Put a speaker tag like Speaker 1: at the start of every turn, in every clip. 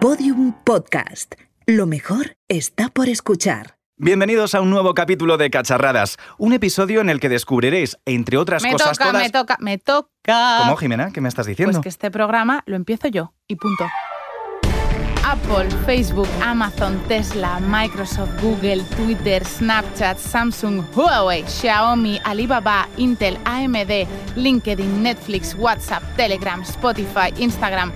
Speaker 1: Podium Podcast. Lo mejor está por escuchar.
Speaker 2: Bienvenidos a un nuevo capítulo de Cacharradas, un episodio en el que descubriréis, entre otras
Speaker 3: Me
Speaker 2: cosas
Speaker 3: toca,
Speaker 2: todas...
Speaker 3: me toca, me toca.
Speaker 2: ¿Cómo, Jimena? ¿Qué me estás diciendo?
Speaker 3: Pues que este programa lo empiezo yo y punto. Apple, Facebook, Amazon, Tesla, Microsoft, Google, Twitter, Snapchat, Samsung, Huawei, Xiaomi, Alibaba, Intel, AMD, LinkedIn, Netflix, WhatsApp, Telegram, Spotify, Instagram.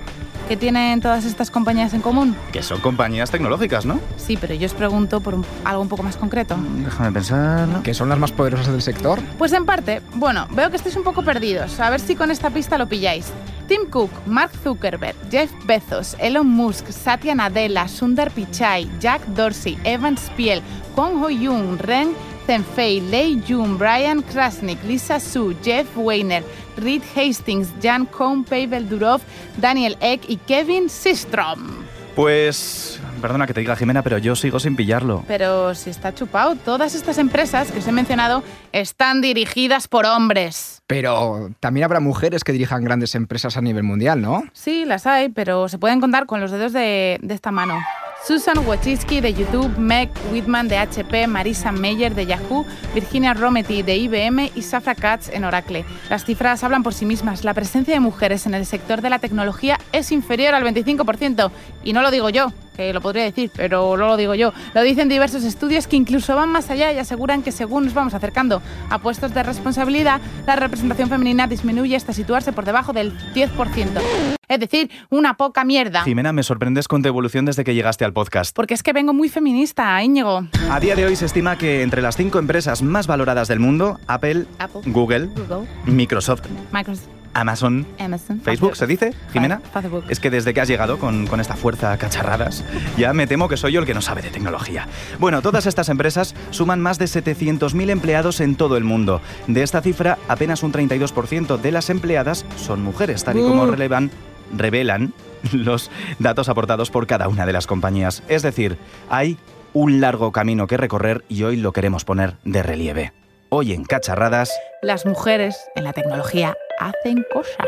Speaker 3: ¿Qué tienen todas estas compañías en común?
Speaker 2: Que son compañías tecnológicas, ¿no?
Speaker 3: Sí, pero yo os pregunto por un- algo un poco más concreto.
Speaker 2: Déjame pensar...
Speaker 4: que son las más poderosas del sector.
Speaker 3: Pues en parte, bueno, veo que estáis un poco perdidos. A ver si con esta pista lo pilláis. Tim Cook, Mark Zuckerberg, Jeff Bezos, Elon Musk, Satya Nadella, Sundar Pichai, Jack Dorsey, Evan Spiel, Kwon Ho-yoon, Ren Zhengfei, Lei Jun, Brian Krasnick, Lisa Su, Jeff Weiner, Reed Hastings, Jan Kohn, Pavel Durov, Daniel Ek y Kevin Systrom.
Speaker 2: Pues... Perdona que te diga, Jimena, pero yo sigo sin pillarlo.
Speaker 3: Pero si está chupado, todas estas empresas que os he mencionado están dirigidas por hombres.
Speaker 4: Pero también habrá mujeres que dirijan grandes empresas a nivel mundial, ¿no?
Speaker 3: Sí, las hay, pero se pueden contar con los dedos de, de esta mano. Susan Wojcicki de YouTube, Meg Whitman de HP, Marisa Meyer de Yahoo, Virginia Rometty de IBM y Safra Katz en Oracle. Las cifras hablan por sí mismas. La presencia de mujeres en el sector de la tecnología es inferior al 25%. Y no lo digo yo, que lo podría decir, pero no lo digo yo. Lo dicen diversos estudios que incluso van más allá y aseguran que según nos vamos acercando a puestos de responsabilidad, la representación femenina disminuye hasta situarse por debajo del 10%. Es decir, una poca mierda.
Speaker 2: Jimena, me sorprendes con tu evolución desde que llegaste al podcast.
Speaker 3: Porque es que vengo muy feminista, Íñigo.
Speaker 2: A día de hoy se estima que entre las cinco empresas más valoradas del mundo, Apple,
Speaker 3: Apple.
Speaker 2: Google,
Speaker 3: Google,
Speaker 2: Microsoft,
Speaker 3: Microsoft,
Speaker 2: Amazon,
Speaker 3: Amazon.
Speaker 2: Facebook, ¿se dice, Jimena?
Speaker 3: Facebook.
Speaker 2: Es que desde que has llegado con, con esta fuerza a cacharradas, ya me temo que soy yo el que no sabe de tecnología. Bueno, todas estas empresas suman más de 700.000 empleados en todo el mundo. De esta cifra, apenas un 32% de las empleadas son mujeres, tal y como
Speaker 3: Uh.
Speaker 2: relevan, revelan los datos aportados por cada una de las compañías. Es decir, hay un largo camino que recorrer y hoy lo queremos poner de relieve. Hoy en Cacharradas...
Speaker 3: Las mujeres en la tecnología hacen cosas.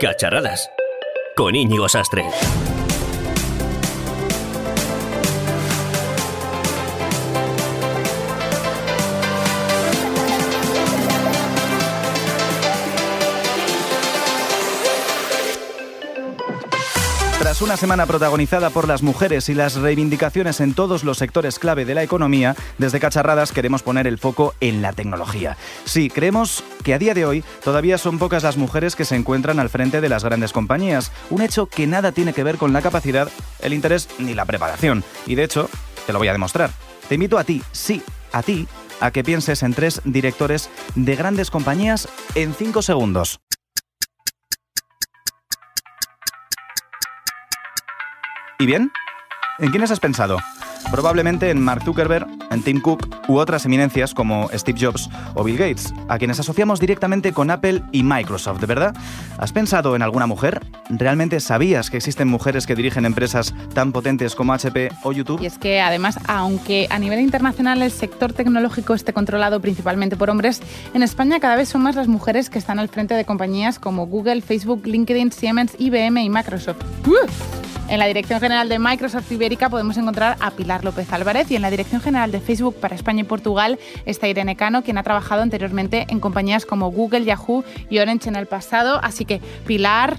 Speaker 5: Cacharradas. Con Íñigo Sastre.
Speaker 2: Una semana protagonizada por las mujeres y las reivindicaciones en todos los sectores clave de la economía, desde Cacharradas queremos poner el foco en la tecnología. Sí, creemos que a día de hoy todavía son pocas las mujeres que se encuentran al frente de las grandes compañías, un hecho que nada tiene que ver con la capacidad, el interés ni la preparación. Y de hecho, te lo voy a demostrar. Te invito a ti, sí, a ti, a que pienses en tres directores de grandes compañías en cinco segundos. ¿Y bien? ¿En quiénes has pensado? Probablemente en Mark Zuckerberg, en Tim Cook u otras eminencias como Steve Jobs o Bill Gates, a quienes asociamos directamente con Apple y Microsoft, ¿de verdad? ¿Has pensado en alguna mujer? ¿Realmente sabías que existen mujeres que dirigen empresas tan potentes como HP o YouTube?
Speaker 3: Y es que además, aunque a nivel internacional el sector tecnológico esté controlado principalmente por hombres, en España cada vez son más las mujeres que están al frente de compañías como Google, Facebook, LinkedIn, Siemens, IBM y Microsoft. ¡Uh! En la Dirección General de Microsoft Ibérica podemos encontrar a Pilar López Álvarez y en la Dirección General de Facebook para España y Portugal está Irene Cano, quien ha trabajado anteriormente en compañías como Google, Yahoo y Orange en el pasado. Así que Pilar,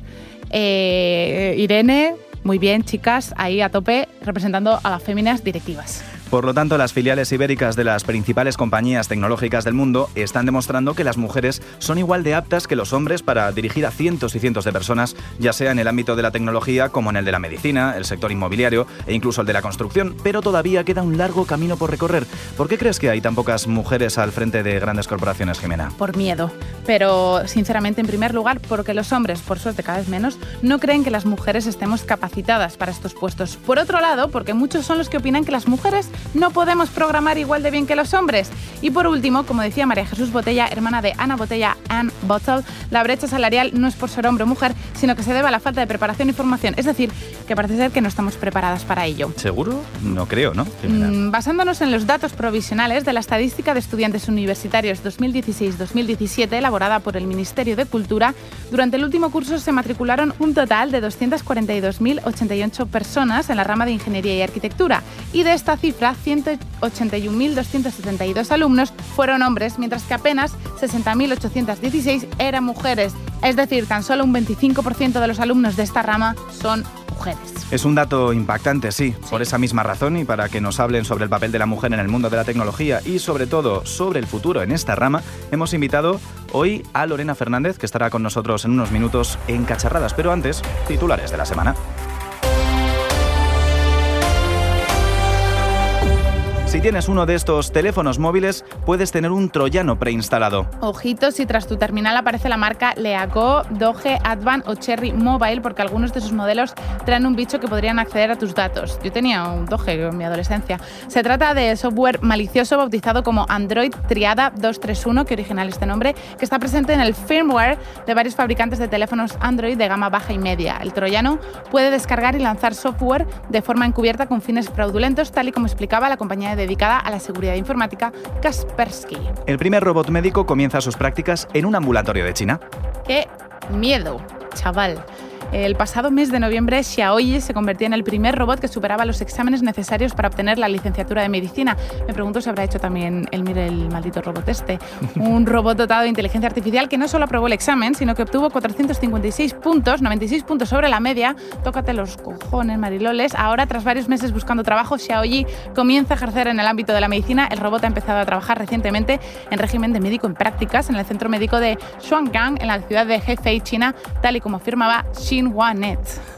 Speaker 3: eh, Irene, muy bien, chicas, ahí a tope representando a las féminas directivas.
Speaker 2: Por lo tanto, las filiales ibéricas de las principales compañías tecnológicas del mundo están demostrando que las mujeres son igual de aptas que los hombres para dirigir a cientos y cientos de personas, ya sea en el ámbito de la tecnología como en el de la medicina, el sector inmobiliario e incluso el de la construcción, pero todavía queda un largo camino por recorrer. ¿Por qué crees que hay tan pocas mujeres al frente de grandes corporaciones, Jimena?
Speaker 3: Por miedo. Pero, sinceramente, en primer lugar, porque los hombres, por suerte cada vez menos, no creen que las mujeres estemos capacitadas para estos puestos. Por otro lado, porque muchos son los que opinan que las mujeres no podemos programar igual de bien que los hombres. Y por último, como decía María Jesús Botella, hermana de Ana Botella, Ann Bottle, la brecha salarial no es por ser hombre o mujer, sino que se debe a la falta de preparación y formación. Es decir, que parece ser que no estamos preparadas para ello.
Speaker 2: ¿Seguro? No creo, ¿no?
Speaker 3: Mm, basándonos en los datos provisionales de la estadística de estudiantes universitarios 2016-2017, elaborada por el Ministerio de Cultura, durante el último curso se matricularon un total de 242.088 personas en la rama de Ingeniería y Arquitectura, y de esta cifra, 181.272 alumnos fueron hombres, mientras que apenas 60.816 eran mujeres. Es decir, tan solo un 25% de los alumnos de esta rama son mujeres.
Speaker 2: Es un dato impactante, sí, por esa misma razón y para que nos hablen sobre el papel de la mujer en el mundo de la tecnología y sobre todo sobre el futuro en esta rama, hemos invitado hoy a Lorena Fernández, que estará con nosotros en unos minutos en Cacharradas, pero antes, titulares de la semana. Si tienes uno de estos teléfonos móviles, puedes tener un troyano preinstalado.
Speaker 3: Ojito si tras tu terminal aparece la marca Leaco, Doge, Advan o Cherry Mobile, porque algunos de sus modelos traen un bicho que podrían acceder a tus datos. Yo tenía un Doge en mi adolescencia. Se trata de software malicioso bautizado como Android Triada 231, que original este nombre, que está presente en el firmware de varios fabricantes de teléfonos Android de gama baja y media. El troyano puede descargar y lanzar software de forma encubierta con fines fraudulentos, tal y como explicaba la compañía de dedicada a la seguridad informática Kaspersky.
Speaker 2: El primer robot médico comienza sus prácticas en un ambulatorio de China.
Speaker 3: ¡Qué miedo, chaval! El pasado mes de noviembre, Xiaoyi se convertía en el primer robot que superaba los exámenes necesarios para obtener la licenciatura de medicina. Me pregunto si habrá hecho también el mire el maldito robot este. Un robot dotado de inteligencia artificial que no solo aprobó el examen, sino que obtuvo 456 puntos, 96 puntos sobre la media. Tócate los cojones, mariloles. Ahora, tras varios meses buscando trabajo, Xiaoyi comienza a ejercer en el ámbito de la medicina. El robot ha empezado a trabajar recientemente en régimen de médico en prácticas en el centro médico de Shuanggang, en la ciudad de Hefei, China, tal y como afirmaba Xin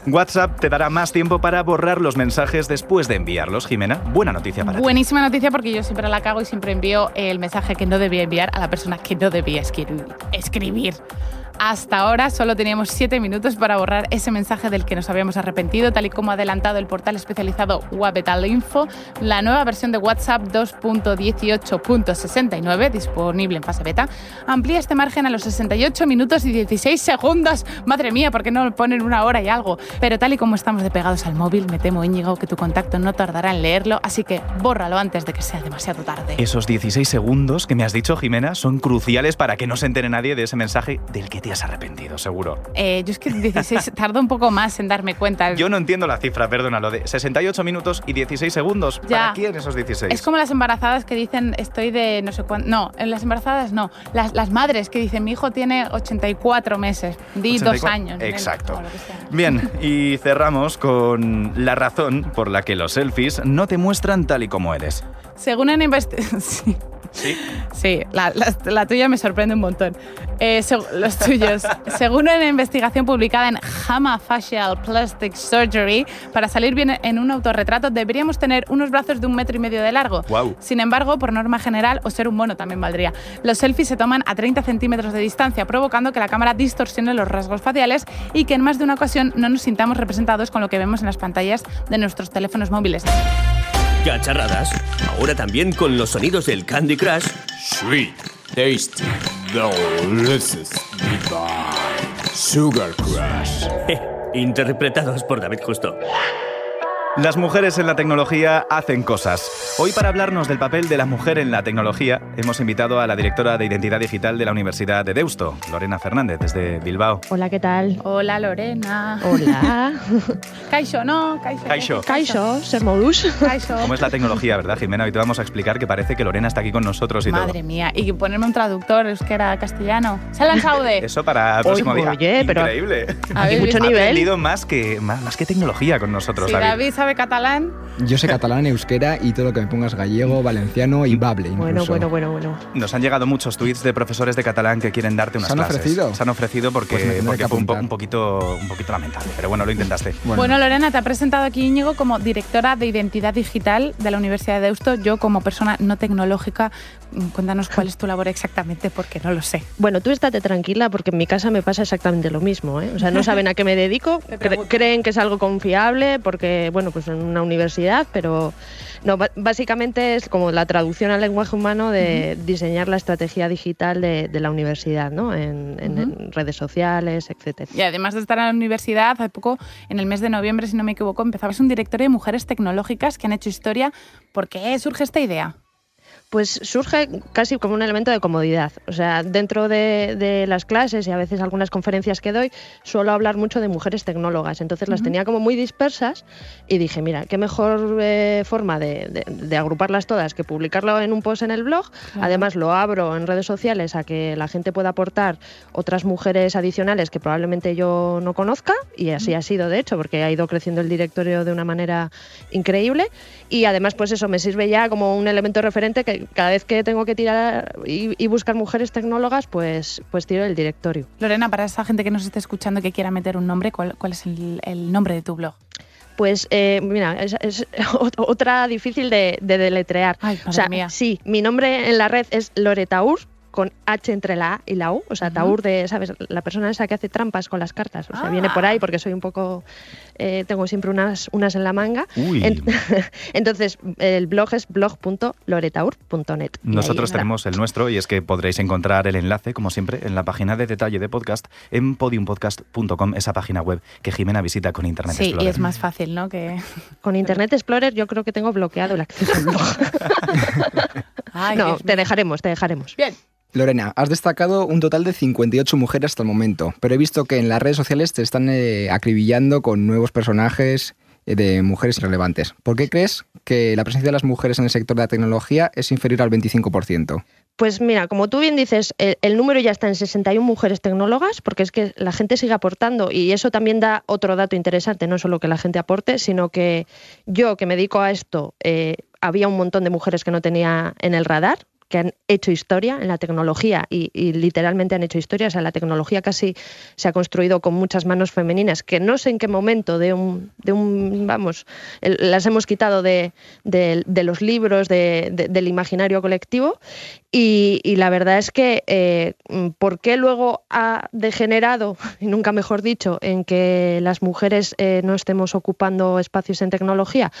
Speaker 2: WhatsApp te dará más tiempo para borrar los mensajes después de enviarlos, Jimena. Buena noticia para
Speaker 3: Buenísima noticia porque yo siempre la cago y siempre envío el mensaje que no debía enviar a la persona que no debía escribir. Hasta ahora solo teníamos 7 minutos para borrar ese mensaje del que nos habíamos arrepentido, tal y como ha adelantado el portal especializado Wabetal Info. La nueva versión de WhatsApp 2.18.69, disponible en fase beta, amplía este margen a los 68 minutos y 16 segundos. Madre mía, ¿por qué no ponen una hora y algo? Pero tal y como estamos de pegados al móvil, me temo, Íñigo, que tu contacto no tardará en leerlo, así que bórralo antes de que sea demasiado tarde.
Speaker 2: Esos 16 segundos que me has dicho, Jimena, son cruciales para que no se entere nadie de ese mensaje del que te has arrepentido, seguro.
Speaker 3: Eh, yo es que 16 tardo un poco más en darme cuenta.
Speaker 2: Yo no entiendo la cifra, perdona, lo de 68 minutos y 16 segundos. ¿Para quién esos 16?
Speaker 3: Es como las embarazadas que dicen estoy de no sé cuánto. No, en las embarazadas no. Las, las madres que dicen mi hijo tiene 84 meses. Di dos años.
Speaker 2: Exacto. Bien, y cerramos con la razón por la que los selfies no te muestran tal y como eres.
Speaker 3: Según una investigación.
Speaker 2: Sí.
Speaker 3: Sí, la, la, la, tuya me sorprende un montón. Eh, los tuyos. Según una investigación publicada en JAMA Facial Plastic Surgery, para salir bien en un autorretrato deberíamos tener unos brazos de un metro y medio de largo.
Speaker 2: Wow.
Speaker 3: Sin embargo, por norma general, o ser un mono también valdría. Los selfies se toman a 30 centímetros de distancia, provocando que la cámara distorsione los rasgos faciales y que en más de una ocasión no nos sintamos representados con lo que vemos en las pantallas de nuestros teléfonos móviles.
Speaker 5: Cacharradas, ahora también con los sonidos del Candy Crush.
Speaker 6: Sweet, tasty, delicious, divine, sugar crush.
Speaker 5: Eh, interpretados por David Justo.
Speaker 2: Las mujeres en la tecnología hacen cosas. Hoy para hablarnos del papel de la mujer en la tecnología, hemos invitado a la directora de Identidad Digital de la Universidad de Deusto, Lorena Fernández, desde Bilbao.
Speaker 7: Hola, ¿qué tal?
Speaker 3: Hola, Lorena.
Speaker 7: Hola.
Speaker 3: Kaixo, ¿no? Kaixo.
Speaker 2: Kaixo.
Speaker 7: Ser modus.
Speaker 3: Kaixo.
Speaker 2: ¿Cómo es la tecnología, verdad, Jimena? Hoy te vamos a explicar que parece que Lorena está aquí con nosotros y
Speaker 3: Madre
Speaker 2: todo.
Speaker 3: mía. Y ponerme un traductor euskera castellano. ¡Salan Saude!
Speaker 2: Eso para el próximo
Speaker 7: Oye,
Speaker 2: día.
Speaker 7: oye, pero-
Speaker 2: Increíble.
Speaker 3: Habéis
Speaker 7: mucho
Speaker 3: visto-
Speaker 2: Ha
Speaker 7: nivel.
Speaker 2: aprendido más que, más, más que tecnología con nosotros,
Speaker 3: Si
Speaker 2: David.
Speaker 3: David sabe catalán,
Speaker 4: Yo sé catalán, euskera y todo lo que me pongas gallego, valenciano y bable incluso.
Speaker 7: Bueno, bueno, bueno, bueno.
Speaker 2: Nos han llegado muchos tweets de profesores de catalán que quieren darte unas
Speaker 4: ¿Se han
Speaker 2: clases.
Speaker 4: ofrecido?
Speaker 2: Se han ofrecido porque,
Speaker 4: Pues
Speaker 2: porque
Speaker 4: que
Speaker 2: fue un, po-
Speaker 4: apuntar.
Speaker 2: un poquito, un poquito lamentable. Pero bueno, lo intentaste.
Speaker 3: Bueno. Lorena, te ha presentado aquí Íñigo como directora de identidad digital de la Universidad de Deusto. Yo, como persona no tecnológica, mm, cuéntanos cuál es tu labor exactamente, porque no lo sé.
Speaker 7: Bueno, tú estate tranquila porque en mi casa me pasa exactamente lo mismo. ¿eh? O sea, no saben a qué me dedico, cre- creen que es algo confiable porque, bueno, pues en una universidad, pero no, básicamente es como la traducción al lenguaje humano de diseñar la estrategia digital de, de la universidad, ¿no? En, en- en redes sociales, etcétera.
Speaker 3: Y además de estar en la universidad, hace poco, en el mes de noviembre, si no me equivoco, empezabas un directorio de mujeres tecnológicas que han hecho historia. ¿Por qué surge esta idea?
Speaker 7: Pues surge casi como un elemento de comodidad. O sea, dentro de, de las clases y a veces algunas conferencias que doy, suelo hablar mucho de mujeres tecnólogas. Entonces las tenía como muy dispersas y dije, mira, qué mejor eh, forma de, de- de agruparlas todas que publicarlo en un post en el blog. Además lo abro en redes sociales a que la gente pueda aportar otras mujeres adicionales que probablemente yo no conozca y así ha sido de hecho porque ha ido creciendo el directorio de una manera increíble y además pues eso me sirve ya como un elemento referente que cada vez que tengo que tirar y, y buscar mujeres tecnólogas pues pues tiro el directorio.
Speaker 3: Lorena, para esa gente que nos esté escuchando que quiera meter un nombre, ¿cuál, cuál es el, el nombre de tu blog?
Speaker 7: Pues eh, mira, es, es ot- otra difícil de, de deletrear.
Speaker 3: Ay,
Speaker 7: o sea,
Speaker 3: mía.
Speaker 7: sí, mi nombre en la red es Loretaur con H entre la A y la U, o sea, Taur de, ¿sabes? La persona esa que hace trampas con las cartas, o sea, viene por
Speaker 3: Ah.
Speaker 7: ahí porque soy un poco, eh, tengo siempre unas, unas en la manga.
Speaker 2: Uy.
Speaker 7: En- entonces, el blog es blog.loretaur.net. Y
Speaker 2: Nosotros tenemos el nuestro y es que podréis encontrar el enlace, como siempre, en la página de detalle de podcast en podiumpodcast.com, esa página web que Jimena visita con Internet
Speaker 3: Sí, y
Speaker 2: Explorer.
Speaker 3: es más fácil, ¿no? Que...
Speaker 7: Con Internet Explorer yo creo que tengo bloqueado el acceso al blog.
Speaker 3: Ay,
Speaker 7: no, te dejaremos, te dejaremos.
Speaker 3: Bien.
Speaker 4: Lorena, has destacado un total de 58 mujeres hasta el momento, pero he visto que en las redes sociales te están eh, acribillando con nuevos personajes eh, de mujeres irrelevantes. ¿Por qué crees que la presencia de las mujeres en el sector de la tecnología es inferior al 25%?
Speaker 7: Pues mira, como tú bien dices, el, número ya está en 61 mujeres tecnólogas, porque es que la gente sigue aportando y eso también da otro dato interesante, no solo que la gente aporte, sino que yo que me dedico a esto, eh, había un montón de mujeres que no tenía en el radar que han hecho historia en la tecnología y, literalmente han hecho historia. O sea, la tecnología casi se ha construido con muchas manos femeninas que no sé en qué momento de un, de un vamos, las hemos quitado de, de- los libros, de- de- del imaginario colectivo. Y, y la verdad es que, eh, ¿por qué luego ha degenerado, y nunca mejor dicho, en que las mujeres eh, no estemos ocupando espacios en tecnología?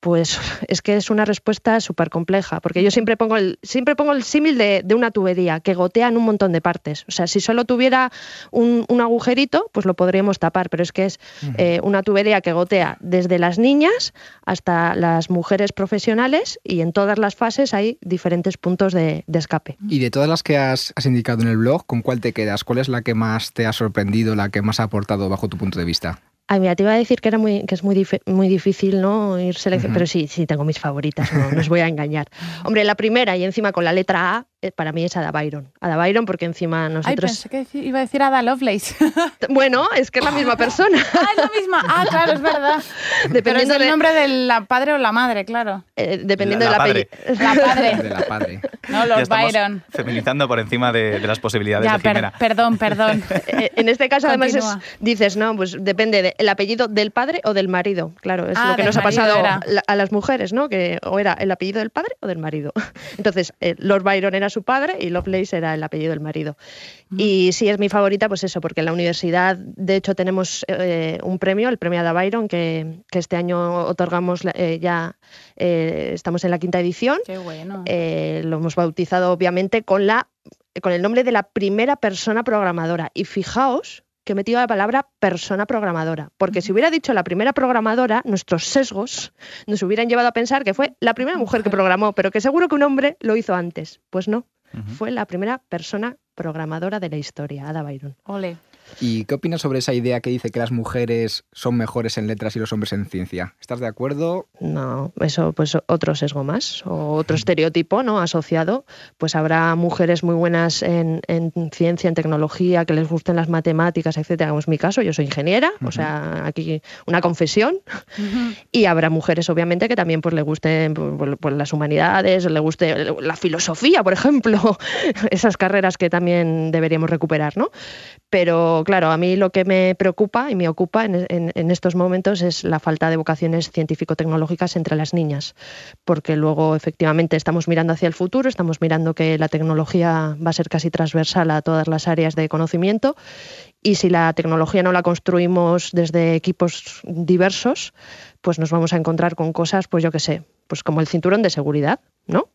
Speaker 7: Pues es que es una respuesta súper compleja, porque yo siempre pongo el, siempre pongo el símil de, de una tubería que gotea en un montón de partes. O sea, si solo tuviera un, un agujerito, pues lo podríamos tapar, pero es que es eh, una tubería que gotea desde las niñas hasta las mujeres profesionales y en todas las fases hay diferentes puntos de, de escape.
Speaker 4: Y de todas las que has, has indicado en el blog, ¿con cuál te quedas? ¿Cuál es la que más te ha sorprendido, la que más ha aportado bajo tu punto de vista?
Speaker 7: Ay, mira, te iba a decir que era muy, que es muy, dif- muy difícil, ¿no? Ir seleccionando, pero sí, sí, tengo mis favoritas, no, no os voy a engañar. Hombre, la primera y encima con la letra A, para mí es Ada Byron. Ada Byron porque encima
Speaker 3: Ay,
Speaker 7: nosotros...
Speaker 3: pensé que iba a decir Ada Lovelace.
Speaker 7: Bueno, es que es la misma persona.
Speaker 3: ah, es la misma. Ah, claro, es verdad. Pero es
Speaker 7: Dependiendo
Speaker 3: el
Speaker 7: de-
Speaker 3: nombre del la padre o la madre, claro.
Speaker 7: Eh, dependiendo
Speaker 2: La- la
Speaker 7: del
Speaker 2: padre.
Speaker 7: apellido.
Speaker 3: La
Speaker 4: De
Speaker 3: padre.
Speaker 4: la padre.
Speaker 3: No,
Speaker 2: Ya
Speaker 3: Lord
Speaker 2: estamos
Speaker 3: Byron.
Speaker 2: feminizando por encima de, de las posibilidades
Speaker 3: Ya,
Speaker 2: de
Speaker 3: per-
Speaker 2: Jimena.
Speaker 3: perdón, perdón.
Speaker 7: Eh, En este caso, además, es- dices, no, pues depende del apellido del padre o del marido. Claro, es
Speaker 3: Ah,
Speaker 7: lo que
Speaker 3: del
Speaker 7: nos ha pasado
Speaker 3: era.
Speaker 7: la- a las mujeres, ¿no? Que o era el apellido del padre o del marido. Entonces, eh, Lord Byron era su padre y Lovelace era el apellido del marido. Y sí, es mi favorita, pues eso, porque en la universidad, de hecho, tenemos eh, un premio, el premio Ada Byron, que, que este año otorgamos eh, ya, eh, estamos en la quinta edición.
Speaker 3: Qué bueno.
Speaker 7: Lo hemos bautizado obviamente con, la, con el nombre de la primera persona programadora. Y fijaos que he metido la palabra persona programadora, porque si hubiera dicho la primera programadora, nuestros sesgos nos hubieran llevado a pensar que fue la primera mujer que programó, pero que seguro que un hombre lo hizo antes. Pues no, fue la primera persona programadora de la historia, Ada Byron.
Speaker 3: Ole.
Speaker 4: ¿Y qué opinas sobre esa idea que dice que las mujeres son mejores en letras y los hombres en ciencia? ¿Estás de acuerdo?
Speaker 7: No, eso pues otro sesgo más, o otro estereotipo ¿no? asociado. Pues habrá mujeres muy buenas en, en ciencia, en tecnología, que les gusten las matemáticas, etcétera, como es mi caso, yo soy ingeniera, o sea, aquí una confesión. Y habrá mujeres, obviamente, que también pues, le gusten pues, pues, las humanidades, le guste la filosofía, por ejemplo, esas carreras que también deberíamos recuperar, ¿no? Pero claro, a mí lo que me preocupa y me ocupa en, en- en estos momentos es la falta de vocaciones científico-tecnológicas entre las niñas, porque luego efectivamente estamos mirando hacia el futuro, estamos mirando que la tecnología va a ser casi transversal a todas las áreas de conocimiento y si la tecnología no la construimos desde equipos diversos, pues nos vamos a encontrar con cosas, pues yo qué sé, pues como el cinturón de seguridad, ¿no?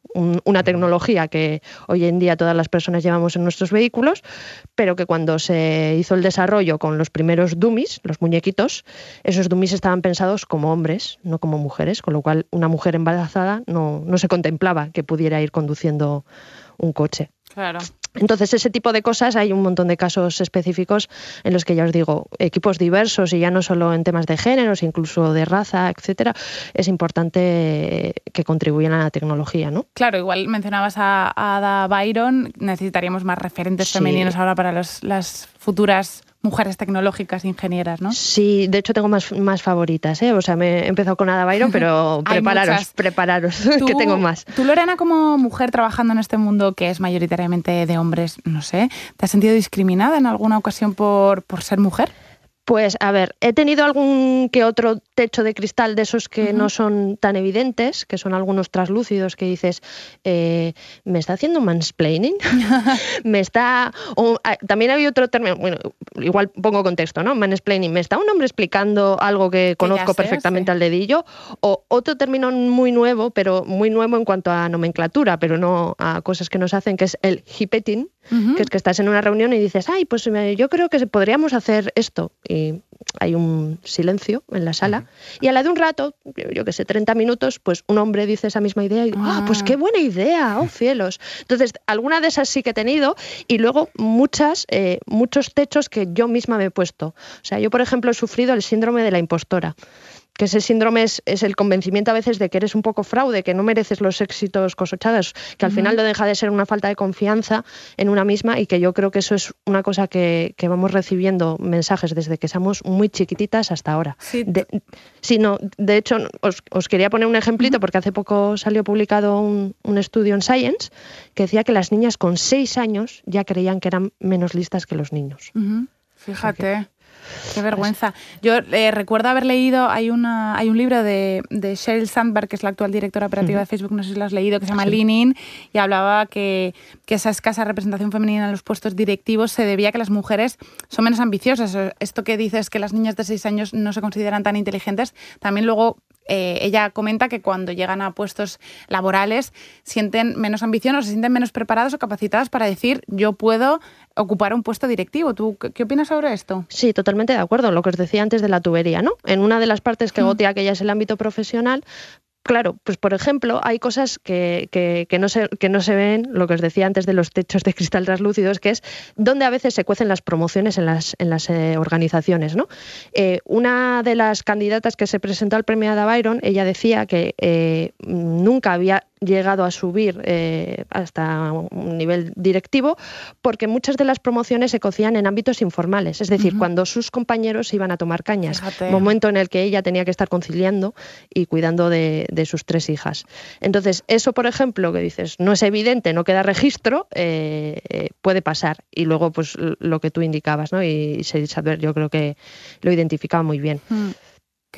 Speaker 7: una tecnología que hoy en día todas las personas llevamos en nuestros vehículos, pero que cuando se hizo el desarrollo con los primeros dummies, los muñequitos, esos dummies estaban pensados como hombres, no como mujeres, con lo cual una mujer embarazada no, no se contemplaba que pudiera ir conduciendo un coche.
Speaker 3: Claro.
Speaker 7: Entonces, ese tipo de cosas, hay un montón de casos específicos en los que ya os digo, equipos diversos y ya no solo en temas de géneros, incluso de raza, etcétera, es importante que contribuyan a la tecnología, ¿no?
Speaker 3: Claro, igual mencionabas a, Ada Byron, necesitaríamos más referentes femeninos ahora para las futuras mujeres tecnológicas, ingenieras, ¿no?
Speaker 7: Sí, de hecho tengo más, más favoritas, ¿eh? O sea, me he empezado con Ada Byron, pero prepararos, prepararos, que tengo más.
Speaker 3: Tú, Lorena, como mujer trabajando en este mundo que es mayoritariamente de hombres, no sé, ¿te has sentido discriminada en alguna ocasión por, por ser mujer?
Speaker 7: Pues a ver, he tenido algún que otro techo de cristal de esos que no son tan evidentes, que son algunos traslúcidos que dices, eh, ¿me está haciendo mansplaining? ¿Me está...? también había otro término, bueno, igual pongo contexto, ¿no? Mansplaining, ¿me está un hombre explicando algo que conozco perfectamente al dedillo? O otro término muy nuevo, pero muy nuevo en cuanto a nomenclatura, pero no a cosas que nos hacen, que es el hipeting, que es que estás en una reunión y dices, ay, pues yo creo que podríamos hacer esto. Y hay un silencio en la sala. Y a la de un rato, yo, que sé, 30 minutos, pues un hombre dice esa misma idea y, ah, pues qué buena idea, oh cielos. Entonces, alguna de esas sí que he tenido y luego muchas, eh, muchos techos que yo misma me he puesto. O sea, yo, por ejemplo, he sufrido el síndrome de la impostora que ese síndrome es, el convencimiento a veces de que eres un poco fraude, que no mereces los éxitos cosechados, que al final no deja de ser una falta de confianza en una misma y que yo creo que eso es una cosa que, vamos recibiendo mensajes desde que somos muy chiquititas hasta ahora.
Speaker 3: Sí,
Speaker 7: de, de hecho, os, quería poner un ejemplito porque hace poco salió publicado un, estudio en Science que decía que las niñas con seis años ya creían que eran menos listas que los niños.
Speaker 3: Fíjate. Qué vergüenza. Yo eh, recuerdo haber leído, hay, una, hay un libro de, de Sheryl Sandberg, que es la actual directora operativa de Facebook, no sé si lo has leído, que se llama Lean In, y hablaba que, que, esa escasa representación femenina en los puestos directivos se debía a que las mujeres son menos ambiciosas. Esto que dices que las niñas de 6 años no se consideran tan inteligentes, también luego eh, ella comenta que cuando llegan a puestos laborales sienten menos ambición o se sienten menos preparados o capacitadas para decir yo puedo ocupar un puesto directivo. ¿Tú qué opinas sobre esto?
Speaker 7: Sí, totalmente de acuerdo. Lo que os decía antes de la tubería, ¿no? En una de las partes que mm. gotea, que ya es el ámbito profesional, Claro, pues por ejemplo, hay cosas que, que, no se, que no se ven, lo que os decía antes de los techos de cristal translúcidos, que es donde a veces se cuecen las promociones en las, en las eh, organizaciones. ¿no? Eh, una de las candidatas que se presentó al premio Ada Byron, ella decía que eh, nunca había llegado a subir eh, hasta un nivel directivo, porque muchas de las promociones se cocían en ámbitos informales, es decir, cuando sus compañeros iban a tomar cañas, momento en el que ella tenía que estar conciliando y cuidando de, sus tres hijas. Entonces, eso, por ejemplo, que dices, no es evidente, no queda registro, eh, eh, puede pasar. Y luego, pues lo que tú indicabas, ¿no? Y, y saber, yo creo que lo identificaba muy bien. Mm.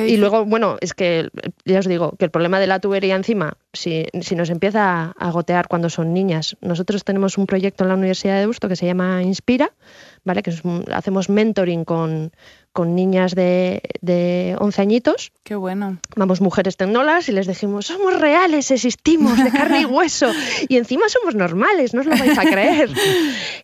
Speaker 7: Y luego, bueno, es que ya os digo que el problema de la tubería encima, si, si, nos empieza a gotear cuando son niñas, nosotros tenemos un proyecto en la Universidad de Busto que se llama Inspira, ¿vale? Que hacemos mentoring con, con niñas de, de 11 añitos.
Speaker 3: Qué bueno.
Speaker 7: Vamos, mujeres tecnolas, y les dijimos, somos reales, existimos, de carne y hueso, y encima somos normales, no os lo vais a creer.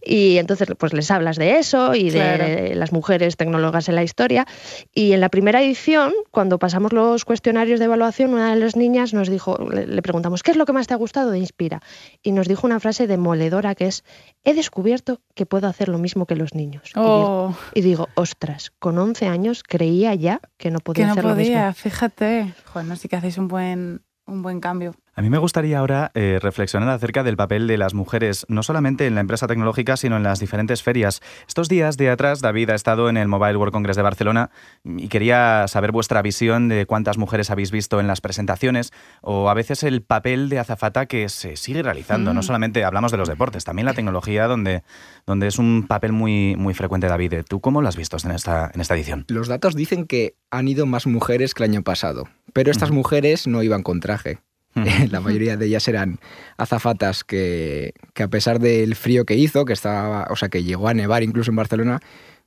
Speaker 7: y entonces, pues les hablas de eso y de las mujeres tecnólogas en la historia. Y en la primera edición, cuando pasamos los cuestionarios de evaluación, una de las niñas nos dijo, le, preguntamos, ¿qué es lo que más te ha gustado de Inspira? Y nos dijo una frase demoledora que es, he descubierto que puedo hacer lo mismo que los niños. Y, digo, y digo, ostras, con 11 años creía ya que no podía
Speaker 3: que
Speaker 7: no
Speaker 3: podía, fíjate. Bueno, sí que hacéis un buen, un buen cambio.
Speaker 2: A mí me gustaría ahora eh, reflexionar acerca del papel de las mujeres, no solamente en la empresa tecnológica, sino en las diferentes ferias. Estos días de atrás, David ha estado en el Mobile World Congress de Barcelona y quería saber vuestra visión de cuántas mujeres habéis visto en las presentaciones o a veces el papel de azafata que se sigue realizando. No mm. solamente hablamos de los deportes, también la tecnología, donde, donde es un papel muy, muy frecuente, David. ¿Tú cómo lo has visto en esta, en esta edición?
Speaker 4: Los datos dicen que han ido más mujeres que el año pasado, pero estas mujeres no iban con traje. la mayoría de ellas eran azafatas que, que, a pesar del frío que hizo, que estaba, o sea, que llegó a nevar incluso en Barcelona,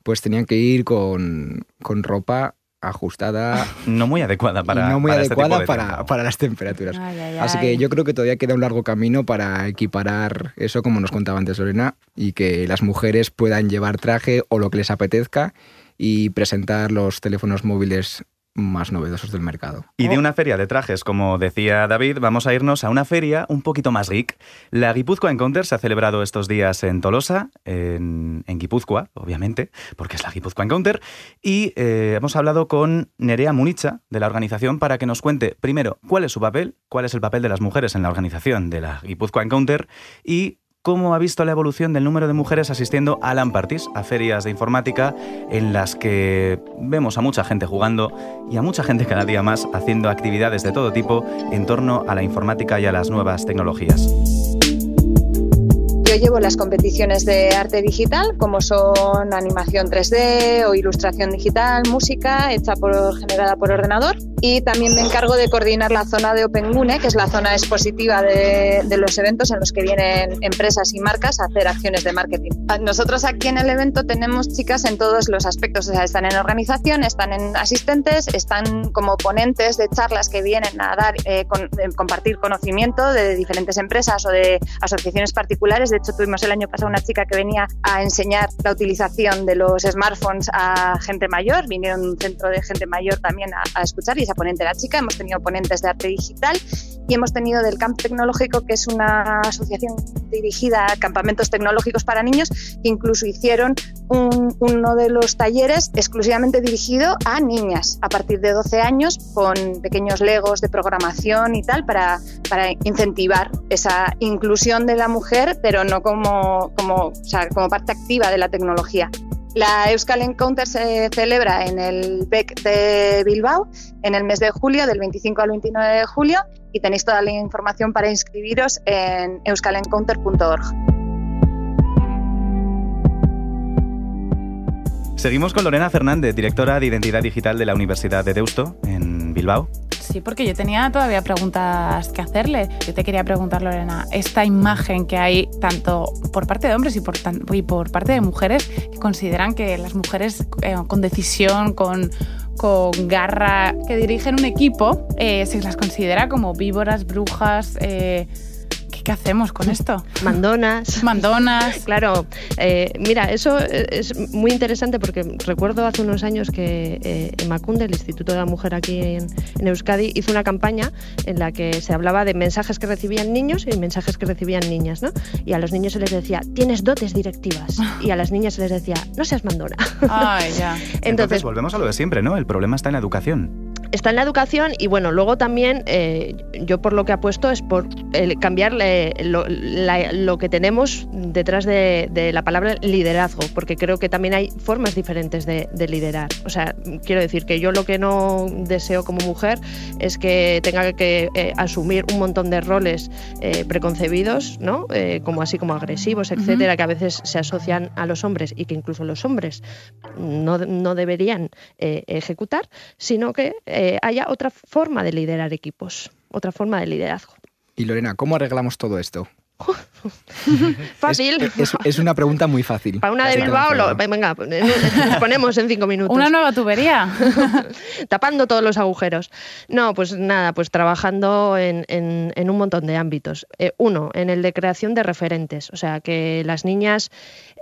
Speaker 4: pues tenían que ir con, con ropa ajustada
Speaker 2: No muy adecuada para,
Speaker 4: no muy
Speaker 2: para este tipo
Speaker 4: adecuada
Speaker 2: de
Speaker 4: para, para las temperaturas.
Speaker 3: Ay, ay,
Speaker 4: Así
Speaker 3: ay.
Speaker 4: que yo creo que todavía queda un largo camino para equiparar eso, como nos contaba antes Lorena, y que las mujeres puedan llevar traje o lo que les apetezca y presentar los teléfonos móviles más novedosos del mercado.
Speaker 2: Y de una feria de trajes, como decía David, vamos a irnos a una feria un poquito más geek. La Guipúzcoa Encounter se ha celebrado estos días en Tolosa, en, en Guipúzcoa, obviamente, porque es la Guipúzcoa Encounter. Y eh, hemos hablado con Nerea Municha, de la organización, para que nos cuente, primero, cuál es su papel, cuál es el papel de las mujeres en la organización de la Guipúzcoa Encounter y cómo ha visto la evolución del número de mujeres asistiendo a LAN parties, a ferias de informática, en las que vemos a mucha gente jugando y a mucha gente cada día más haciendo actividades de todo tipo en torno a la informática y a las nuevas tecnologías.
Speaker 8: Llevo las competiciones de arte digital, como son animación 3D o ilustración digital, música hecha por, generada por ordenador. Y también me encargo de coordinar la zona de OpenGune, que es la zona expositiva de, de los eventos en los que vienen empresas y marcas a hacer acciones de marketing. Nosotros aquí en el evento tenemos chicas en todos los aspectos, o sea, están en organización, están en asistentes, están como ponentes de charlas que vienen a dar, eh, con- eh, compartir conocimiento de diferentes empresas o de asociaciones particulares. De hecho, tuvimos el año pasado una chica que venía a enseñar la utilización de los smartphones a gente mayor. Vinieron un centro de gente mayor también a, a escuchar y esa ponente era chica. Hemos tenido ponentes de arte digital y hemos tenido del Camp Tecnológico, que es una asociación dirigida a campamentos tecnológicos para niños, que incluso hicieron un- uno de los talleres exclusivamente dirigido a niñas a partir de 12 años con pequeños legos de programación y tal para, para incentivar esa inclusión de la mujer, pero no como, como, o sea, como parte activa de la tecnología. La Euskal Encounter se celebra en el BEC de Bilbao en el mes de julio, del 25 al 29 de julio, y tenéis toda la información para inscribiros en euskalencounter.org.
Speaker 2: Seguimos con Lorena Fernández, directora de Identidad Digital de la Universidad de Deusto, en Bilbao.
Speaker 3: Sí, porque yo tenía todavía preguntas que hacerle. Yo te quería preguntar, Lorena, esta imagen que hay tanto por parte de hombres y por, y por parte de mujeres que consideran que las mujeres eh, con decisión, con, con garra, que dirigen un equipo, eh, se las considera como víboras, brujas. eh, ¿qué, hacemos con esto?
Speaker 7: Mandonas.
Speaker 3: Mandonas.
Speaker 7: Claro, eh, mira, eso es muy interesante porque recuerdo hace unos años que eh, Emakunde, el Instituto de la Mujer aquí en, en Euskadi, hizo una campaña en la que se hablaba de mensajes que recibían niños y mensajes que recibían niñas, ¿no? Y a los niños se les decía, tienes dotes directivas. Y a las niñas se les decía, no seas mandona.
Speaker 3: Ay, ya.
Speaker 2: Entonces,
Speaker 7: Entonces,
Speaker 2: volvemos a lo de siempre, ¿no? El problema está en la educación.
Speaker 7: Está en la educación y bueno, luego también eh, yo por lo que apuesto es por el cambiar eh, lo, la- lo que tenemos detrás de, de la palabra liderazgo, porque creo que también hay formas diferentes de, de liderar. O sea, quiero decir que yo lo que no deseo como mujer es que tenga que eh, asumir un montón de roles eh, preconcebidos, ¿no? Eh, como así como agresivos, etcétera, que a veces se asocian a los hombres y que incluso los hombres no, no deberían eh, ejecutar, sino que eh, haya otra forma de liderar equipos, otra forma de liderazgo.
Speaker 4: Y Lorena, ¿cómo arreglamos todo esto?
Speaker 7: Fácil.
Speaker 4: Es, es- es una pregunta muy fácil.
Speaker 7: Para una de Bilbao, lo- venga, nos ponemos en cinco minutos.
Speaker 3: Una nueva tubería.
Speaker 7: tapando todos los agujeros. No, pues nada, pues trabajando en, en- en un montón de ámbitos. Eh, uno, en el de creación de referentes, o sea, que las niñas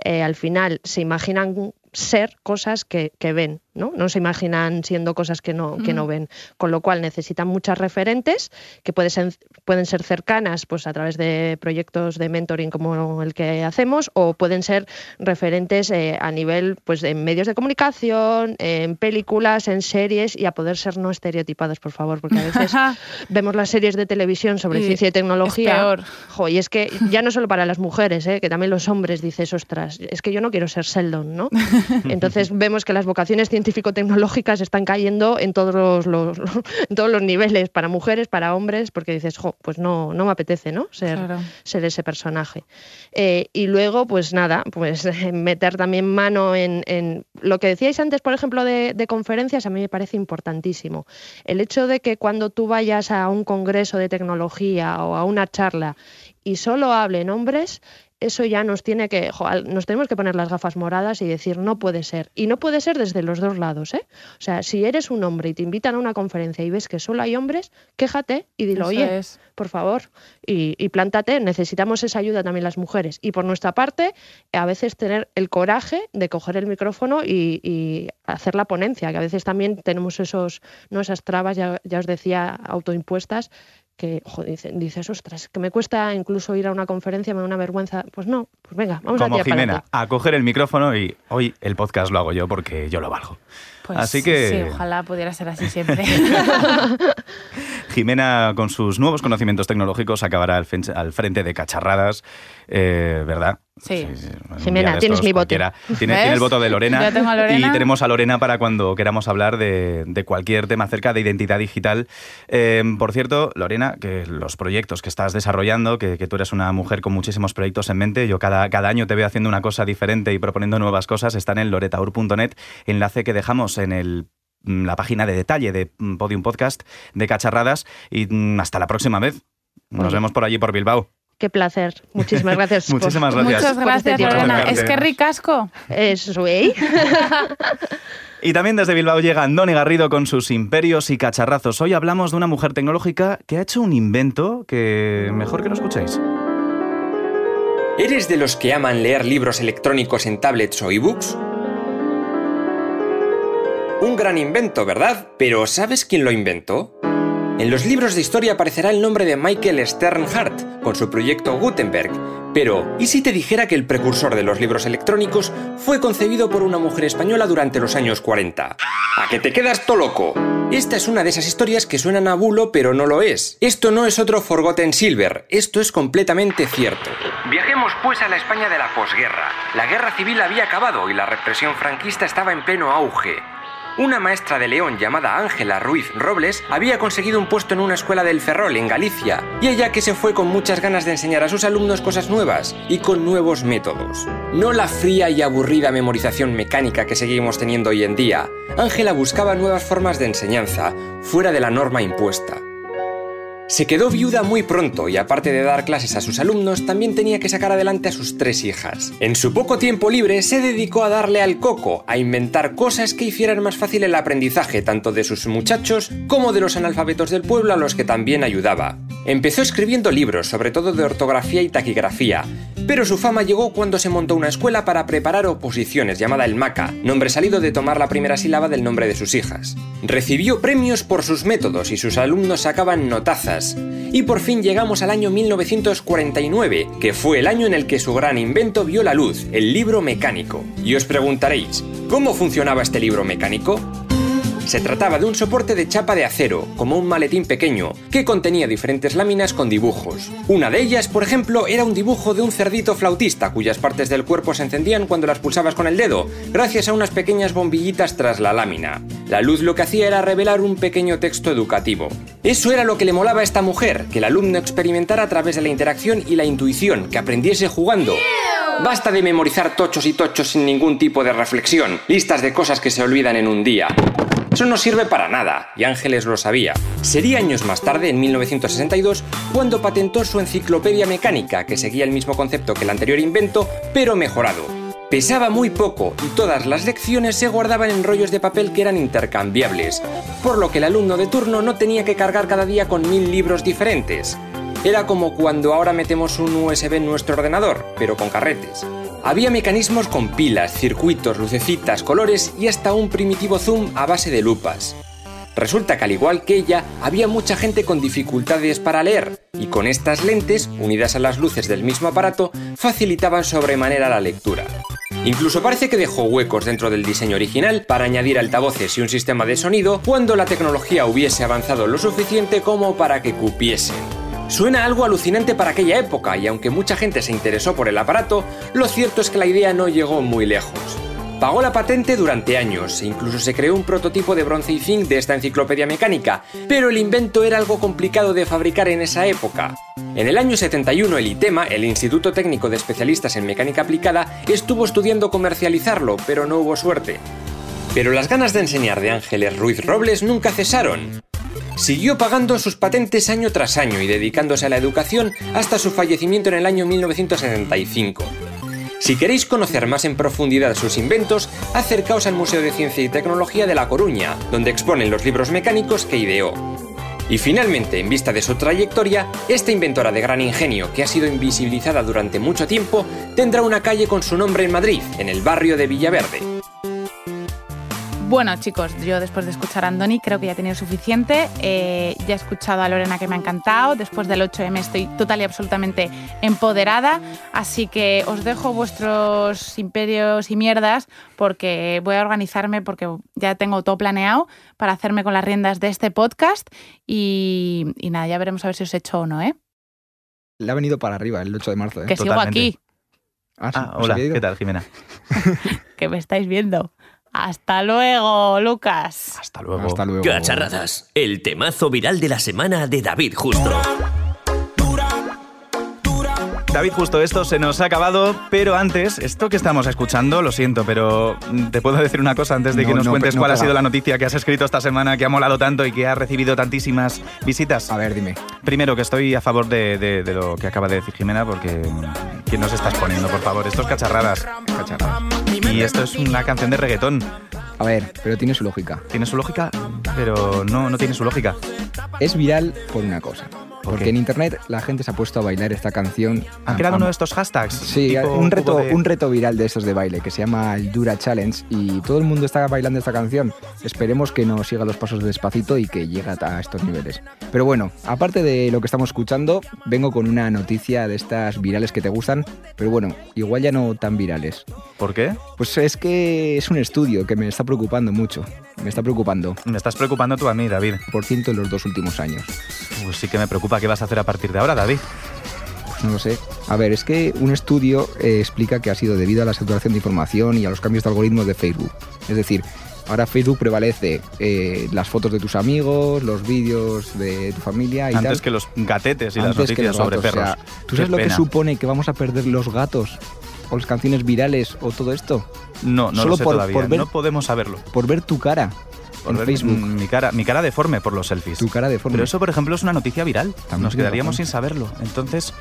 Speaker 7: eh, al final se imaginan ser cosas que, que ven, ¿no? No se imaginan siendo cosas que no, que no ven. Con lo cual necesitan muchas referentes que pueden ser, pueden ser cercanas pues, a través de proyectos de mentoring como el que hacemos o pueden ser referentes eh, a nivel pues, en medios de comunicación, en películas, en series y a poder ser no estereotipados, por favor, porque a veces vemos las series de televisión sobre ciencia y tecnología.
Speaker 3: es peor.
Speaker 7: Jo, y es que ya no solo para las mujeres, ¿eh? que también los hombres dices, ostras, es que yo no quiero ser Sheldon, ¿no? Entonces vemos que las vocaciones científico-tecnológicas están cayendo en todos los, los- en todos los niveles, para mujeres, para hombres, porque dices, jo, pues no, no me apetece, ¿no? Ser,
Speaker 3: Claro.
Speaker 7: ser ese personaje. Eh, y luego, pues nada, pues meter también mano en, en lo que decíais antes, por ejemplo, de, de conferencias, a mí me parece importantísimo. El hecho de que cuando tú vayas a un congreso de tecnología o a una charla y solo hablen hombres, eso ya nos tiene que, jo, nos tenemos que poner las gafas moradas y decir no puede ser. Y no puede ser desde los dos lados, ¿eh? O sea, si eres un hombre y te invitan a una conferencia y ves que solo hay hombres, quéjate y dilo,
Speaker 3: Eso
Speaker 7: oye,
Speaker 3: es.
Speaker 7: por favor, y, y plántate, necesitamos esa ayuda también las mujeres. Y por nuestra parte, a veces tener el coraje de coger el micrófono y, y hacer la ponencia, que a veces también tenemos esos, ¿no? esas trabas, ya, ya os decía, autoimpuestas, que joder, dice- dices, ostras, que me cuesta incluso ir a una conferencia, me da una vergüenza. Pues no, pues venga, vamos a
Speaker 2: Como
Speaker 7: tirar para
Speaker 2: Jimena, a coger el micrófono y hoy el podcast lo hago yo porque yo lo valgo.
Speaker 3: Pues
Speaker 2: Así que-
Speaker 3: Sí, ojalá pudiera ser así siempre.
Speaker 2: Jimena, con sus nuevos conocimientos tecnológicos, acabará al frente de cacharradas, eh, ¿verdad?
Speaker 3: Sí.
Speaker 7: Jimena, tienes mi voto.
Speaker 2: Tiene, el voto de Lorena.
Speaker 3: Yo tengo a Lorena.
Speaker 2: Y tenemos a Lorena para cuando queramos hablar de, de cualquier tema acerca de identidad digital. Eh, por cierto, Lorena, que los proyectos que estás desarrollando, que, que tú eres una mujer con muchísimos proyectos en mente, yo cada, cada año te veo haciendo una cosa diferente y proponiendo nuevas cosas, están en loretaur.net, enlace que dejamos en el mm, la página de detalle de mm, Podium Podcast de Cacharradas y mm, hasta la próxima vez. Nos vemos por allí por Bilbao.
Speaker 7: Qué placer. Muchísimas gracias. por-
Speaker 2: Muchísimas gracias.
Speaker 3: Muchas
Speaker 7: por este
Speaker 3: gracias. Lorena. Es que ricasco.
Speaker 7: Eso, ¿eh?
Speaker 2: Y también desde Bilbao llega Andoni Garrido con sus imperios y cacharrazos. Hoy hablamos de una mujer tecnológica que ha hecho un invento que mejor que lo escuchéis.
Speaker 9: ¿Eres de los que aman leer libros electrónicos en tablets o ebooks? Un gran invento, ¿verdad? Pero ¿sabes quién lo inventó? En los libros de historia aparecerá el nombre de Michael Sternhardt con su proyecto Gutenberg. Pero, ¿y si te dijera que el precursor de los libros electrónicos fue concebido por una mujer española durante los años 40? ¿A que te quedas todo loco? Esta es una de esas historias que suenan a bulo pero no lo es. Esto no es otro Forgotten Silver, esto es completamente cierto. Viajemos pues a la España de la posguerra. La guerra civil había acabado y la represión franquista estaba en pleno auge. Una maestra de León llamada Ángela Ruiz Robles había conseguido un puesto en una escuela del Ferrol, en Galicia, y ella que se fue con muchas ganas de enseñar a sus alumnos cosas nuevas y con nuevos métodos. No la fría y aburrida memorización mecánica que seguimos teniendo hoy en día. Ángela buscaba nuevas formas de enseñanza, fuera de la norma impuesta. Se quedó viuda muy pronto y aparte de dar clases a sus alumnos, también tenía que sacar adelante a sus tres hijas. En su poco tiempo libre se dedicó a darle al coco, a inventar cosas que hicieran más fácil el aprendizaje tanto de sus muchachos como de los analfabetos del pueblo a los que también ayudaba. Empezó escribiendo libros, sobre todo de ortografía y taquigrafía, pero su fama llegó cuando se montó una escuela para preparar oposiciones llamada el MACA, nombre salido de tomar la primera sílaba del nombre de sus hijas. Recibió premios por sus métodos y sus alumnos sacaban notazas. Y por fin llegamos al año 1949, que fue el año en el que su gran invento vio la luz, el libro mecánico. Y os preguntaréis, ¿cómo funcionaba este libro mecánico? Se trataba de un soporte de chapa de acero, como un maletín pequeño, que contenía diferentes láminas con dibujos. Una de ellas, por ejemplo, era un dibujo de un cerdito flautista cuyas partes del cuerpo se encendían cuando las pulsabas con el dedo, gracias a unas pequeñas bombillitas tras la lámina. La luz lo que hacía era revelar un pequeño texto educativo. Eso era lo que le molaba a esta mujer, que el alumno experimentara a través de la interacción y la intuición, que aprendiese jugando. Basta de memorizar tochos y tochos sin ningún tipo de reflexión, listas de cosas que se olvidan en un día. Eso no sirve para nada, y Ángeles lo sabía. Sería años más tarde, en 1962, cuando patentó su enciclopedia mecánica, que seguía el mismo concepto que el anterior invento, pero mejorado. Pesaba muy poco y todas las lecciones se guardaban en rollos de papel que eran intercambiables, por lo que el alumno de turno no tenía que cargar cada día con mil libros diferentes. Era como cuando ahora metemos un USB en nuestro ordenador, pero con carretes. Había mecanismos con pilas, circuitos, lucecitas, colores y hasta un primitivo zoom a base de lupas. Resulta que al igual que ella, había mucha gente con dificultades para leer, y con estas lentes, unidas a las luces del mismo aparato, facilitaban sobremanera la lectura. Incluso parece que dejó huecos dentro del diseño original para añadir altavoces y un sistema de sonido cuando la tecnología hubiese avanzado lo suficiente como para que cupiesen. Suena algo alucinante para aquella época y aunque mucha gente se interesó por el aparato, lo cierto es que la idea no llegó muy lejos. Pagó la patente durante años e incluso se creó un prototipo de bronce y zinc de esta enciclopedia mecánica, pero el invento era algo complicado de fabricar en esa época. En el año 71 el ITEMA, el Instituto Técnico de Especialistas en Mecánica Aplicada, estuvo estudiando comercializarlo, pero no hubo suerte. Pero las ganas de enseñar de Ángeles Ruiz Robles nunca cesaron. Siguió pagando sus patentes año tras año y dedicándose a la educación hasta su fallecimiento en el año 1975. Si queréis conocer más en profundidad sus inventos, acercaos al Museo de Ciencia y Tecnología de La Coruña, donde exponen los libros mecánicos que ideó. Y finalmente, en vista de su trayectoria, esta inventora de gran ingenio, que ha sido invisibilizada durante mucho tiempo, tendrá una calle con su nombre en Madrid, en el barrio de Villaverde.
Speaker 3: Bueno, chicos, yo después de escuchar a Andoni creo que ya he tenido suficiente. Eh, ya he escuchado a Lorena que me ha encantado. Después del 8M estoy total y absolutamente empoderada. Así que os dejo vuestros imperios y mierdas porque voy a organizarme porque ya tengo todo planeado para hacerme con las riendas de este podcast. Y, y nada, ya veremos a ver si os echo o no, ¿eh?
Speaker 4: Le ha venido para arriba el 8 de marzo. ¿eh?
Speaker 3: Que sigo aquí,
Speaker 4: Ah, sí,
Speaker 2: Ah,
Speaker 4: ¿os
Speaker 2: hola? ¿qué tal, Jimena?
Speaker 3: que me estáis viendo. Hasta luego, Lucas.
Speaker 2: Hasta luego.
Speaker 4: Hasta luego.
Speaker 5: Cacharradas, el temazo viral de la semana de David Justo.
Speaker 2: David, justo esto se nos ha acabado, pero antes, esto que estamos escuchando, lo siento, pero te puedo decir una cosa antes de que
Speaker 4: No,
Speaker 2: nos
Speaker 4: no,
Speaker 2: cuentes
Speaker 4: no
Speaker 2: cuál ha sido la noticia que has escrito esta semana, que ha molado tanto y que ha recibido tantísimas visitas.
Speaker 4: A ver, dime.
Speaker 2: Primero, que estoy a favor de, de- de lo que acaba de decir Jimena, porque ¿quién nos estás poniendo, por favor? Esto es cacharradas.
Speaker 4: Cacharradas.
Speaker 2: Y esto es una canción de reggaetón.
Speaker 4: A ver, pero tiene su lógica.
Speaker 2: Tiene su lógica, pero no, no tiene su lógica.
Speaker 4: Es viral por una cosa.
Speaker 2: ¿Por
Speaker 4: Porque en internet la gente se ha puesto a bailar esta canción.
Speaker 2: ¿Han creado uno de estos hashtags?
Speaker 4: Sí,
Speaker 2: Tipo
Speaker 4: un reto,
Speaker 2: de-
Speaker 4: un reto viral de estos de baile que se llama el Dura Challenge y todo el mundo está bailando esta canción. Esperemos que nos siga los pasos de despacito y que llegue a estos niveles. Pero bueno, aparte de lo que estamos escuchando, vengo con una noticia de estas virales que te gustan, pero bueno, igual ya no tan virales.
Speaker 2: ¿Por qué?
Speaker 4: Pues es que es un estudio que me está preocupando mucho. Me está preocupando,
Speaker 2: Me estás preocupando tú a mí, David.
Speaker 4: por ciento en los dos últimos años.
Speaker 2: Pues sí que me preocupa qué vas a hacer a partir de ahora, David.
Speaker 4: Pues no lo sé. A ver, es que un estudio eh, explica que ha sido debido a la saturación de información y a los cambios de algoritmos de Facebook. Es decir, ahora Facebook prevalece eh, las fotos de tus amigos, los vídeos de tu familia y
Speaker 2: Antes
Speaker 4: tal.
Speaker 2: que los gatetes y las
Speaker 4: que
Speaker 2: noticias
Speaker 4: los
Speaker 2: sobre
Speaker 4: gatos. O
Speaker 2: perros.
Speaker 4: sea, ¿Tú sabes lo que supone que vamos a perder los gatos? O las canciones virales o todo esto.
Speaker 2: No, no
Speaker 4: Solo
Speaker 2: lo sé
Speaker 4: por-
Speaker 2: todavía.
Speaker 4: por ver-
Speaker 2: No podemos saberlo.
Speaker 4: Por ver tu cara
Speaker 2: Por
Speaker 4: en
Speaker 2: ver
Speaker 4: Facebook.
Speaker 2: mm, Mi cara, mi cara deforme por los selfies.
Speaker 4: Tu cara de forma.
Speaker 2: Pero eso, por ejemplo, es una noticia viral.
Speaker 4: También
Speaker 2: Nos quedaríamos sin saberlo. Entonces,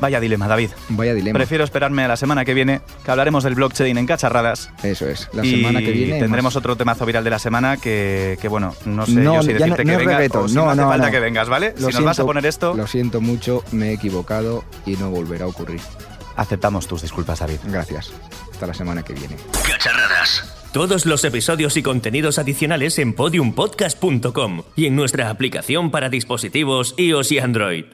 Speaker 2: vaya dilema, David.
Speaker 4: Vaya dilema.
Speaker 2: Prefiero esperarme a la semana que viene, que hablaremos del blockchain en cacharradas.
Speaker 4: Eso es. La
Speaker 2: y
Speaker 4: semana que viene.
Speaker 2: tendremos
Speaker 4: más.
Speaker 2: otro temazo viral de la semana que, que, bueno, no sé
Speaker 4: No,
Speaker 2: yo si decirte
Speaker 4: no-
Speaker 2: que
Speaker 4: no
Speaker 2: vengas
Speaker 4: reggaetón.
Speaker 2: o si
Speaker 4: No,
Speaker 2: no hace
Speaker 4: no,
Speaker 2: falta
Speaker 4: no.
Speaker 2: que vengas, ¿vale?
Speaker 4: Lo
Speaker 2: si nos vas a
Speaker 4: siento-
Speaker 2: poner esto,
Speaker 4: Lo siento mucho, me he equivocado y no volverá a ocurrir.
Speaker 2: Aceptamos tus disculpas, David.
Speaker 4: Gracias. Hasta la semana que viene.
Speaker 5: Cacharradas. Todos los episodios y contenidos adicionales en podiumpodcast.com y en nuestra aplicación para dispositivos iOS y Android.